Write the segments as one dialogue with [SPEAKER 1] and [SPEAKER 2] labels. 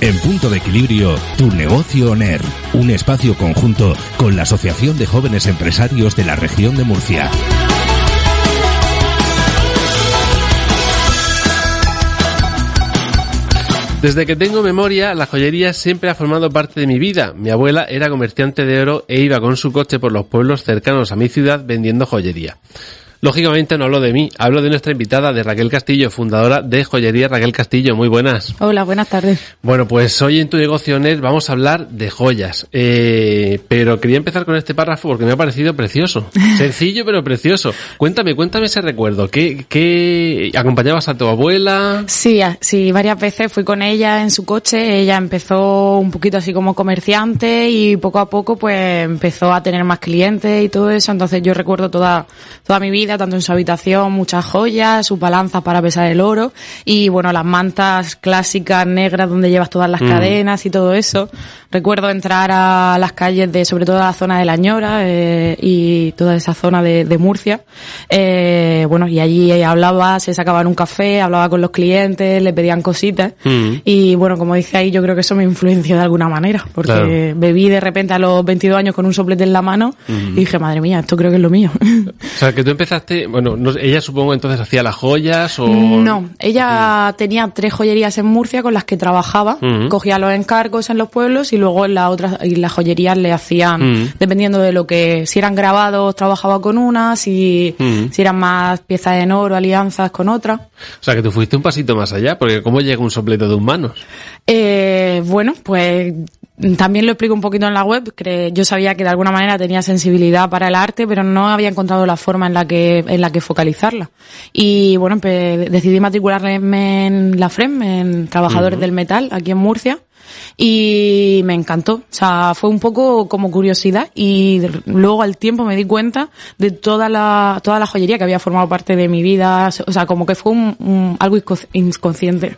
[SPEAKER 1] En punto de equilibrio, tu negocio ONER, un espacio conjunto con la Asociación de Jóvenes Empresarios de la región de Murcia.
[SPEAKER 2] Desde que tengo memoria, la joyería siempre ha formado parte de mi vida. Mi abuela era comerciante de oro e iba con su coche por los pueblos cercanos a mi ciudad vendiendo joyería. Lógicamente no hablo de mí, hablo de nuestra invitada, de Raquel Castillo, fundadora de Joyería Raquel Castillo. Muy buenas.
[SPEAKER 3] Hola, buenas tardes.
[SPEAKER 2] Bueno, pues hoy en tu negocio NET vamos a hablar de joyas. Eh, pero quería empezar con este párrafo porque me ha parecido precioso. Sencillo pero precioso. Cuéntame, cuéntame ese recuerdo. ¿Qué, qué acompañabas a tu abuela?
[SPEAKER 3] Sí, sí, varias veces fui con ella en su coche. Ella empezó un poquito así como comerciante y poco a poco pues empezó a tener más clientes y todo eso. Entonces yo recuerdo toda, toda mi vida tanto en su habitación, muchas joyas, sus balanzas para pesar el oro y bueno, las mantas clásicas negras donde llevas todas las mm. cadenas y todo eso. Recuerdo entrar a las calles de, sobre todo la zona de La Ñora eh, y toda esa zona de, de Murcia. Eh, bueno, y allí hablaba, se sacaban un café, hablaba con los clientes, le pedían cositas. Mm. Y bueno, como dice ahí, yo creo que eso me influenció de alguna manera, porque bebí de repente a los 22 años con un soplete en la mano y dije, madre mía, esto creo que es lo mío.
[SPEAKER 2] O sea, que tú empezaste, bueno, ella supongo entonces hacía las joyas o...
[SPEAKER 3] No, ella tenía tres joyerías en Murcia con las que trabajaba, cogía los encargos en los pueblos y luego en la otra y las joyerías le hacían mm. dependiendo de lo que si eran grabados trabajaba con una si mm. si eran más piezas en oro alianzas con otra
[SPEAKER 2] o sea que tú fuiste un pasito más allá porque cómo llega un sopleto de un manos
[SPEAKER 3] eh, bueno pues también lo explico un poquito en la web. Yo sabía que de alguna manera tenía sensibilidad para el arte, pero no había encontrado la forma en la que, en la que focalizarla. Y bueno, pues decidí matricularme en la FREM, en Trabajadores del Metal, aquí en Murcia y me encantó. O sea, fue un poco como curiosidad y luego al tiempo me di cuenta de toda la, toda la joyería que había formado parte de mi vida. O sea, como que fue un, algo inconsciente.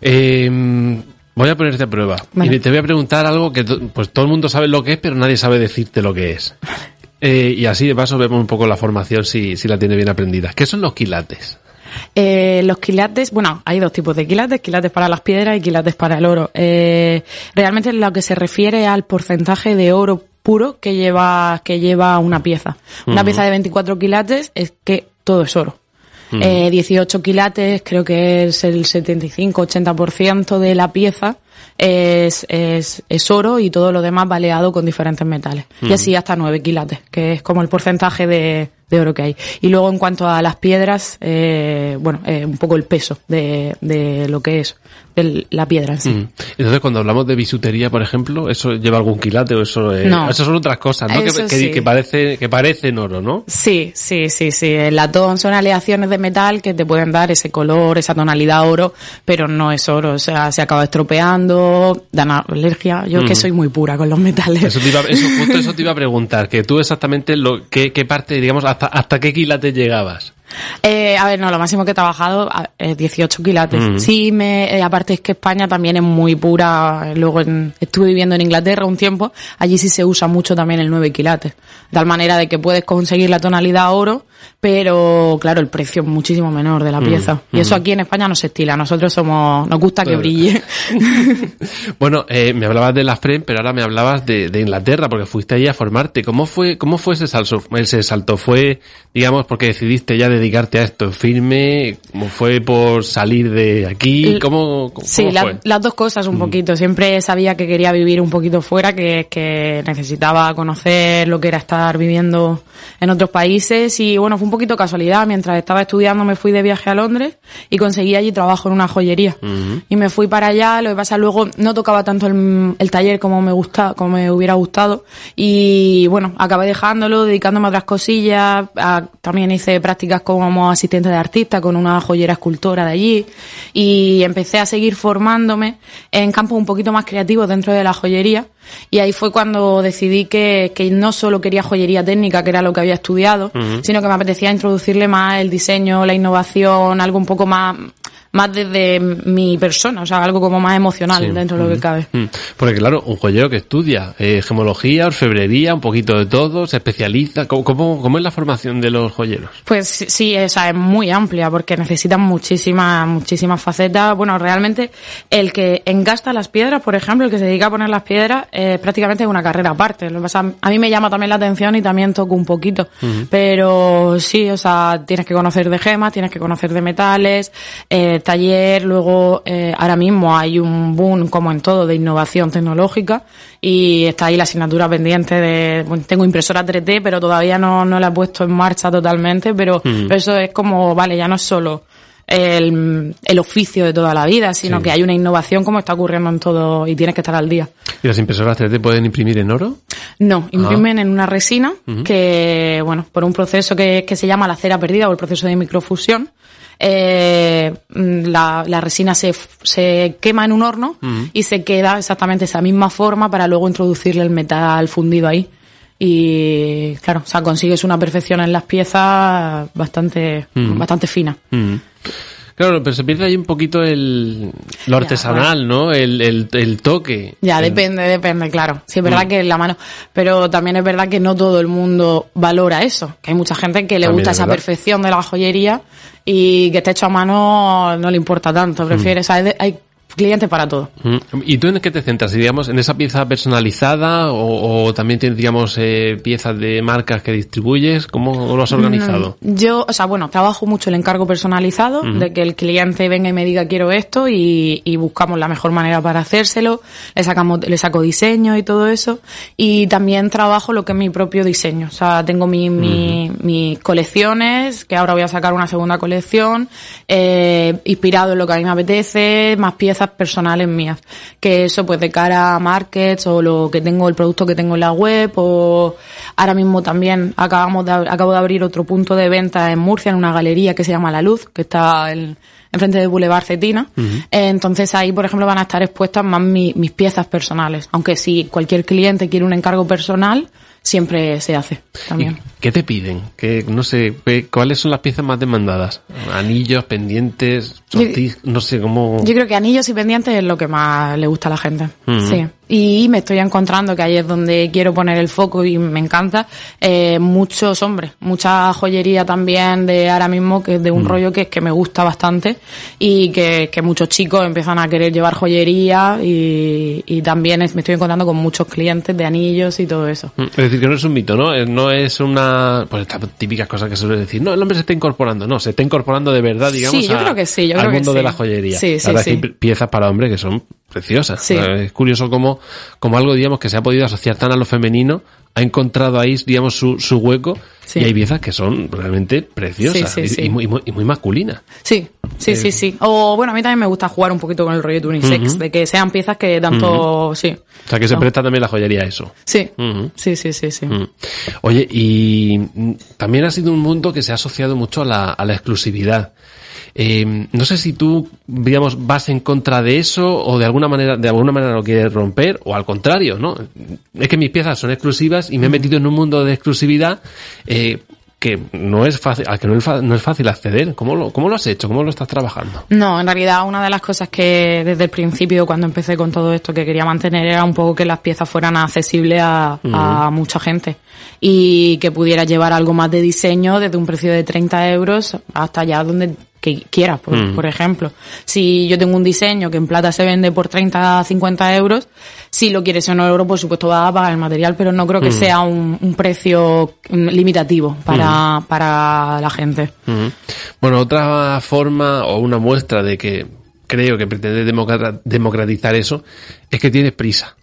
[SPEAKER 2] Em, voy a ponerte a prueba. Y te voy a preguntar algo que pues todo el mundo sabe lo que es, pero nadie sabe decirte lo que es. Eh, y así de paso vemos un poco la formación si, si la tiene bien aprendida. ¿Qué son los quilates?
[SPEAKER 3] Eh, los quilates, bueno, hay dos tipos de quilates, quilates para las piedras y quilates para el oro. Eh, realmente lo que se refiere al porcentaje de oro puro que lleva, que lleva una pieza. Una pieza de 24 quilates es que todo es oro. 18 quilates creo que es el 75-80% de la pieza es, es, es, oro y todo lo demás baleado con diferentes metales. Y así hasta 9 quilates, que es como el porcentaje de, de oro que hay. Y luego en cuanto a las piedras, eh, bueno, eh, un poco el peso de, de lo que es la piedra en sí. Mm.
[SPEAKER 2] Entonces cuando hablamos de bisutería, por ejemplo, ¿eso lleva algún quilate o eso no. eso son otras cosas, ¿no? Que, que, parece, que parecen oro, ¿no?
[SPEAKER 3] Sí, sí, sí, sí. El latón son aleaciones de metal que te pueden dar ese color, esa tonalidad oro, pero no es oro. O sea, se acaba estropeando, dan alergia. Yo que soy muy pura con los metales.
[SPEAKER 2] Eso, te iba, eso, justo eso te iba a preguntar, que tú exactamente lo, qué, qué parte, digamos, hasta, hasta qué quilate llegabas.
[SPEAKER 3] Eh, a ver, no, lo máximo que he trabajado es 18 quilates. Sí, me, eh, aparte es que España también es muy pura. Luego estuve viviendo en Inglaterra un tiempo, allí sí se usa mucho también el 9 quilates. De tal manera de que puedes conseguir la tonalidad oro, pero claro, el precio es muchísimo menor de la pieza. Y eso aquí en España no se estila. Nosotros somos, nos gusta que brille.
[SPEAKER 2] bueno, eh, me hablabas de la FREM, pero ahora me hablabas de, de, Inglaterra, porque fuiste allí a formarte. ¿Cómo fue, cómo fue ese salto? Ese salto fue, digamos, porque decidiste ya dedicarte a esto firme? ¿Cómo fue por salir de aquí? ¿Cómo,
[SPEAKER 3] sí, las dos cosas un mm. poquito. Siempre sabía que quería vivir un poquito fuera, que, que necesitaba conocer lo que era estar viviendo en otros países y bueno, fue un poquito casualidad. Mientras estaba estudiando me fui de viaje a Londres y conseguí allí trabajo en una joyería. Y me fui para allá, lo que pasa luego no tocaba tanto el, el taller como me gusta, como me hubiera gustado y bueno, acabé dejándolo, dedicándome a otras cosillas. también hice prácticas con como asistente de artista con una joyera escultora de allí y empecé a seguir formándome en campos un poquito más creativos dentro de la joyería y ahí fue cuando decidí que, que no solo quería joyería técnica, que era lo que había estudiado, sino que me apetecía introducirle más el diseño, la innovación, algo un poco más más desde mi persona, o sea, algo como más emocional
[SPEAKER 2] Sí.
[SPEAKER 3] dentro de lo que cabe.
[SPEAKER 2] Mm. Porque claro, un joyero que estudia eh, gemología, orfebrería, un poquito de todo, se especializa. ¿Cómo, cómo, cómo es la formación de los joyeros?
[SPEAKER 3] Pues sí, o sea, es muy amplia porque necesitan muchísimas, muchísimas facetas. Bueno, realmente el que engasta las piedras, por ejemplo, el que se dedica a poner las piedras, eh, prácticamente es una carrera aparte. Lo que pasa, a mí me llama también la atención y también toco un poquito. Pero sí, o sea, tienes que conocer de gemas, tienes que conocer de metales, eh, taller, luego eh, ahora mismo hay un boom, como en todo, de innovación tecnológica y está ahí la asignatura pendiente de, bueno, tengo impresora 3D, pero todavía no, no la he puesto en marcha totalmente, pero, pero eso es como, vale, ya no es solo el, el oficio de toda la vida, sino
[SPEAKER 2] Sí.
[SPEAKER 3] que hay una innovación como está ocurriendo en todo y tienes que estar al día.
[SPEAKER 2] ¿Y las impresoras 3D pueden imprimir en oro?
[SPEAKER 3] No, imprimen en una resina que, bueno, por un proceso que, que se llama la cera perdida o el proceso de microfusión, eh, mm, la, la resina se, se quema en un horno y se queda exactamente esa misma forma para luego introducirle el metal fundido ahí. Y claro, o sea, consigues una perfección en las piezas bastante,
[SPEAKER 2] Ujú.
[SPEAKER 3] bastante fina.
[SPEAKER 2] Mm. Claro, pero se pierde ahí un poquito el, lo artesanal, ¿no? El, el, el toque.
[SPEAKER 3] Ya,
[SPEAKER 2] El-
[SPEAKER 3] depende, depende, claro. Sí, es
[SPEAKER 2] Mm.
[SPEAKER 3] verdad que la mano, pero también es verdad que no todo el mundo valora eso, que hay mucha gente que le
[SPEAKER 2] También
[SPEAKER 3] gusta
[SPEAKER 2] es
[SPEAKER 3] esa
[SPEAKER 2] verdad.
[SPEAKER 3] perfección de la joyería y que esté hecho a mano no le importa tanto, prefiere, o sea, hay, de- hay clientes para todo.
[SPEAKER 2] Mm. ¿Y tú en qué te centras? Digamos, ¿en esa pieza personalizada o, o también tienes, digamos, eh, piezas de marcas que distribuyes? ¿Cómo lo has organizado?
[SPEAKER 3] Mm, Yo, o sea, bueno, trabajo mucho el encargo personalizado, de que el cliente venga y me diga quiero esto y, y buscamos la mejor manera para hacérselo, le sacamos, le saco diseño y todo eso, y también trabajo lo que es mi propio diseño, o sea, tengo mi, mi- mis colecciones, que ahora voy a sacar una segunda colección, eh, inspirado en lo que a mí me apetece, más piezas personales mías, que eso pues de cara a markets o lo que tengo, el producto que tengo en la web o ahora mismo también acabamos de, ab- acabo de abrir otro punto de venta en Murcia en una galería que se llama La Luz, que está en, enfrente de Boulevard Cetina. Entonces ahí, por ejemplo, van a estar expuestas más mi- mis piezas personales, aunque si cualquier cliente quiere un encargo personal, siempre se hace también.
[SPEAKER 2] ¿Y ¿Qué te piden? ¿Qué, no sé, qué- ¿cuáles son las piezas más demandadas? Anillos, pendientes, sortij- no sé cómo...
[SPEAKER 3] Yo creo que anillos y pendientes es lo que más le gusta a la gente.
[SPEAKER 2] Ujú.
[SPEAKER 3] Sí. Y me estoy encontrando que ahí es donde quiero poner el foco y me encanta. eh, muchos hombres, mucha joyería también de ahora mismo, que es de un rollo que, que me gusta bastante y que, que muchos chicos empiezan a querer llevar joyería y, y también es- me estoy encontrando con muchos clientes de anillos y todo eso.
[SPEAKER 2] Mm, Es decir, que no es un mito, ¿no? Eh, No es una... Pues estas típicas cosas que suele decir. No, el hombre se está incorporando. No, se está incorporando de verdad, digamos,
[SPEAKER 3] Sí, yo
[SPEAKER 2] a-
[SPEAKER 3] creo que sí, yo
[SPEAKER 2] al
[SPEAKER 3] creo que
[SPEAKER 2] mundo de
[SPEAKER 3] sí.
[SPEAKER 2] la joyería.
[SPEAKER 3] Sí, sí,
[SPEAKER 2] verdad es que
[SPEAKER 3] sí.
[SPEAKER 2] hay piezas para hombre que son preciosas.
[SPEAKER 3] Sí.
[SPEAKER 2] Eh, Es curioso como, como algo, digamos, que se ha podido asociar tan a lo femenino, ha encontrado ahí, digamos, su, su hueco
[SPEAKER 3] Sí.
[SPEAKER 2] y hay piezas que son realmente preciosas
[SPEAKER 3] Sí,
[SPEAKER 2] y, y muy, y muy- y muy masculinas.
[SPEAKER 3] Sí, sí, sí, sí. O bueno, a mí también me gusta jugar un poquito con el rollo de unisex, de que sean piezas que tanto, sí.
[SPEAKER 2] O sea, que se
[SPEAKER 3] No.
[SPEAKER 2] presta también la joyería a eso.
[SPEAKER 3] Sí,
[SPEAKER 2] Ujú.
[SPEAKER 3] sí, sí, sí, sí.
[SPEAKER 2] Oye, y mm, también ha sido un mundo que se ha asociado mucho a la, a la exclusividad. Eh, no sé si tú, digamos, vas en contra de eso o de alguna manera, de alguna manera lo quieres romper o al contrario, ¿no? Es que mis piezas son exclusivas y me he metido en un mundo de exclusividad eh, que no es fácil, al que no es, fa- no es fácil acceder. ¿Cómo lo, ¿Cómo lo has hecho? ¿Cómo lo estás trabajando?
[SPEAKER 3] No, en realidad una de las cosas que desde el principio, cuando empecé con todo esto, que quería mantener era un poco que las piezas fueran accesibles a, a mucha gente y que pudiera llevar algo más de diseño desde un precio de 30 euros hasta allá donde que quieras, por,
[SPEAKER 2] Mm.
[SPEAKER 3] por ejemplo. Si yo tengo un diseño que en plata se vende por 30 50 euros, si lo quieres en oro, por supuesto vas a pagar el material, pero no creo que sea un, un precio mm, limitativo para, para la gente.
[SPEAKER 2] Bueno, otra forma o una muestra de que creo que pretende democra- democratizar eso es que tienes prisa.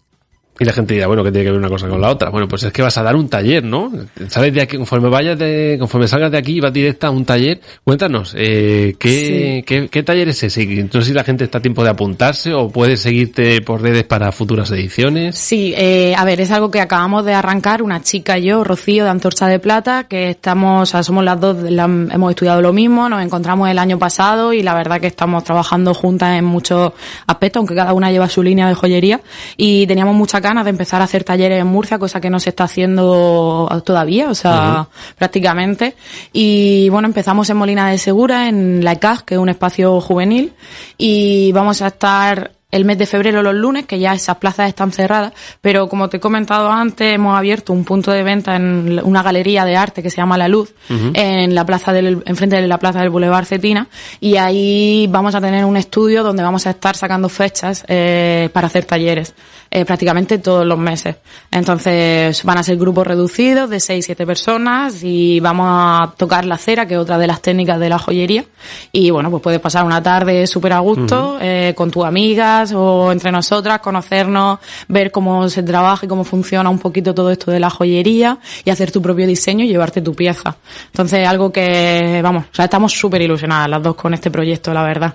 [SPEAKER 2] Y la gente dirá, bueno, ¿qué tiene que ver una cosa con la otra? Bueno, pues es que vas a dar un taller, ¿no? Sales de aquí, conforme vayas de, conforme salgas de aquí, vas directa a un taller. Cuéntanos, eh, ¿qué, qué, qué, taller es ese? Entonces, si la gente está a tiempo de apuntarse o puedes seguirte por redes para futuras ediciones.
[SPEAKER 3] Sí, eh, a ver, es algo que acabamos de arrancar, una chica y yo, Rocío, de Antorcha de Plata, que estamos, o sea, somos las dos, la, hemos estudiado lo mismo, nos encontramos el año pasado y la verdad que estamos trabajando juntas en muchos aspectos, aunque cada una lleva su línea de joyería y teníamos mucha ganas de empezar a hacer talleres en Murcia, cosa que no se está haciendo todavía, o sea, prácticamente. Y bueno, empezamos en Molina de Segura, en la ECAS, que es un espacio juvenil, y vamos a estar el mes de febrero los lunes, que ya esas plazas están cerradas, pero como te he comentado antes, hemos abierto un punto de venta en una galería de arte que se llama La Luz, en la plaza del, enfrente de la plaza del Boulevard Cetina, y ahí vamos a tener un estudio donde vamos a estar sacando fechas eh, para hacer talleres, eh, prácticamente todos los meses. Entonces van a ser grupos reducidos de 6, 7 personas y vamos a tocar la cera, que es otra de las técnicas de la joyería, y bueno, pues puedes pasar una tarde súper a gusto eh, con tu amiga, o entre nosotras, conocernos, ver cómo se trabaja y cómo funciona un poquito todo esto de la joyería y hacer tu propio diseño y llevarte tu pieza. Entonces, algo que, vamos, o sea, estamos súper ilusionadas las dos con este proyecto, la verdad.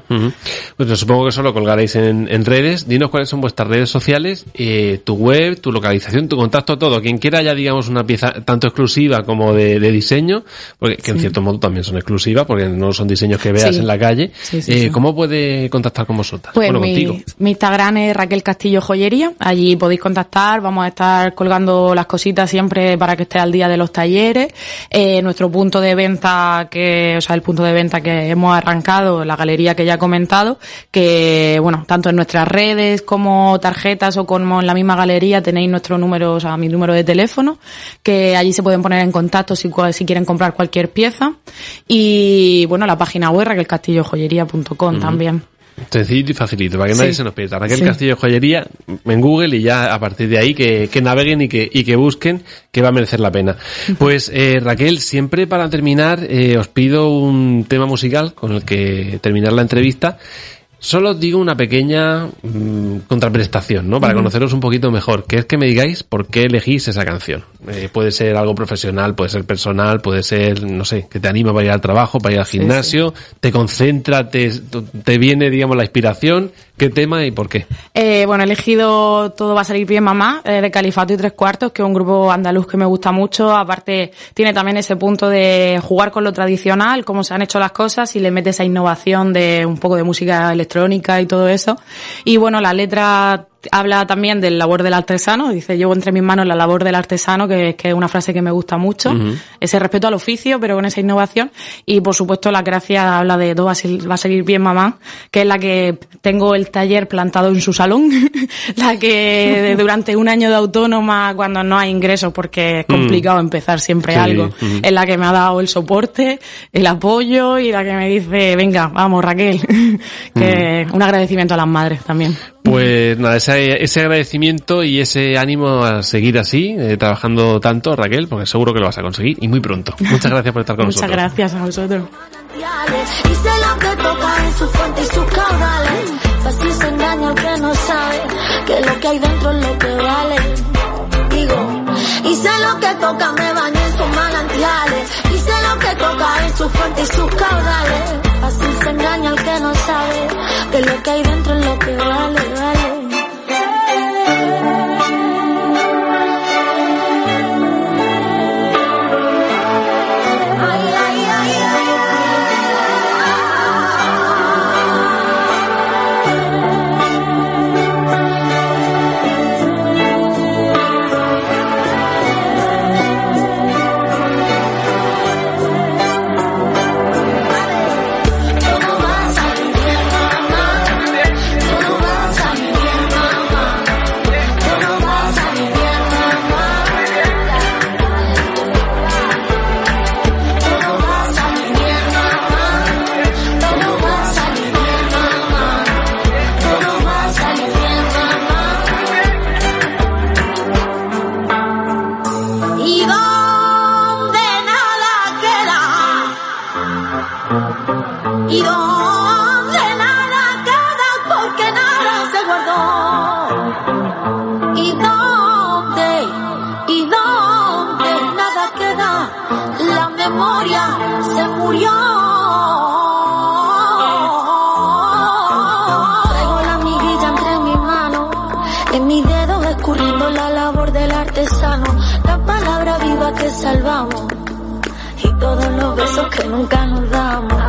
[SPEAKER 2] Pues supongo que eso lo colgaréis en, redes. Dinos cuáles son vuestras redes sociales, eh, tu web, tu localización, tu contacto, todo. Quien quiera ya, digamos, una pieza tanto exclusiva como de, diseño, porque que en cierto modo también son exclusivas, porque no son diseños que veas en la calle. Eh, ¿Cómo puede contactar con vosotras?
[SPEAKER 3] Pues bueno, contigo. Mi Instagram es Raquel Castillo Joyería. Allí podéis contactar. Vamos a estar colgando las cositas siempre para que esté al día de los talleres. Eh, nuestro punto de venta, que, o sea, el punto de venta que hemos arrancado, la galería que ya he comentado, que, bueno, tanto en nuestras redes como tarjetas o como en la misma galería tenéis nuestro número, o sea, mi número de teléfono, que allí se pueden poner en contacto si, si quieren comprar cualquier pieza. Y, bueno, la página web, raquelcastillojoyería.com también.
[SPEAKER 2] Sencillo y facilito, para que nadie se nos pierda. Raquel Castillo Joyería en Google y ya a partir de ahí que, que naveguen y que, y que busquen que va a merecer la pena. Pues eh, Raquel, siempre para terminar eh, os pido un tema musical con el que terminar la entrevista Solo digo una pequeña mm, contraprestación, ¿no? Para conoceros un poquito mejor, que es que me digáis por qué elegís esa canción. Eh, puede ser algo profesional, puede ser personal, puede ser, no sé, que te anima para ir al trabajo, para ir al gimnasio, te concentra, te, te viene, digamos, la inspiración. ¿Qué tema y por qué?
[SPEAKER 3] Eh, bueno, he elegido Todo va a salir bien, mamá, eh, de Califato y Tres Cuartos, que es un grupo andaluz que me gusta mucho. Aparte, tiene también ese punto de jugar con lo tradicional, cómo se han hecho las cosas, y le mete esa innovación de un poco de música electrónica y todo eso. Y bueno, la letra habla también del labor del artesano, dice, llevo entre mis manos la labor del artesano, que, que es una frase que me gusta mucho, ese respeto al oficio, pero con esa innovación, y por supuesto la gracia habla de todo va a, seguir bien mamá, que es la que tengo el taller plantado en su salón, la que durante un año de autónoma, cuando no hay ingresos, porque es complicado empezar siempre algo, es la que me ha dado el soporte, el apoyo, y la que me dice, venga, vamos Raquel, que un agradecimiento a las madres también.
[SPEAKER 2] Pues nada, ese, ese, agradecimiento y ese ánimo a seguir así, eh, trabajando tanto, Raquel, porque seguro que lo vas a conseguir y muy pronto. Muchas gracias por estar con
[SPEAKER 3] nosotros. Muchas gracias a vosotros. Fácil se engaña que no sabe que lo que hay dentro es lo que vale. Digo, y sé lo que toca, me baño en sus manantiales. Y sé lo que toca en su fuente y sus caudales. Así se engaña el que no sabe que lo que hay dentro es lo que vale. y donde nada queda porque nada se guardó. Y
[SPEAKER 4] donde y donde nada queda la memoria se murió. Traigo la miguilla entre mi mano en mi dedo escurriendo la labor del artesano. La palabra viva que salvamos y todos los besos que nunca nos damos.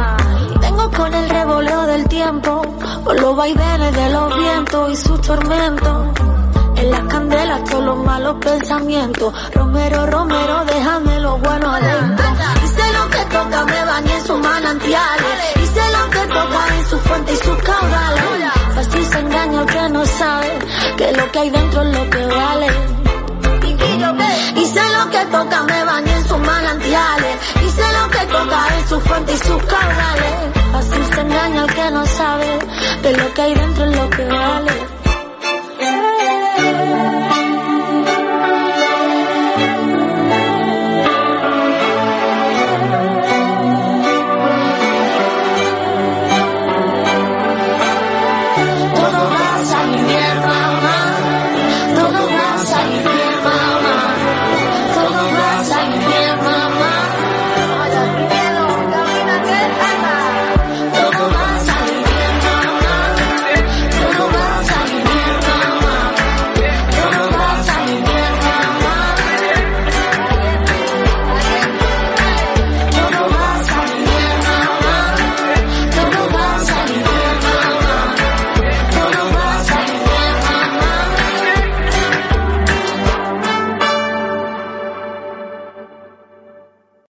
[SPEAKER 4] Con el revoleo del tiempo, por los vaivenes de los vientos y sus tormentos. En las candelas todos los malos pensamientos. Romero, Romero, déjame lo bueno adentro. Hice lo que toca, me bañé en sus manantiales. Hice lo que toca en su fuente y sus caudales. Fácil se engaña que no sabe que lo que hay dentro es lo que vale. Hice lo que toca, me bañé en sus manantiales. Hice lo que toca en su fuente y sus caudales. Engaña el que no sabe que lo que hay dentro es lo que vale.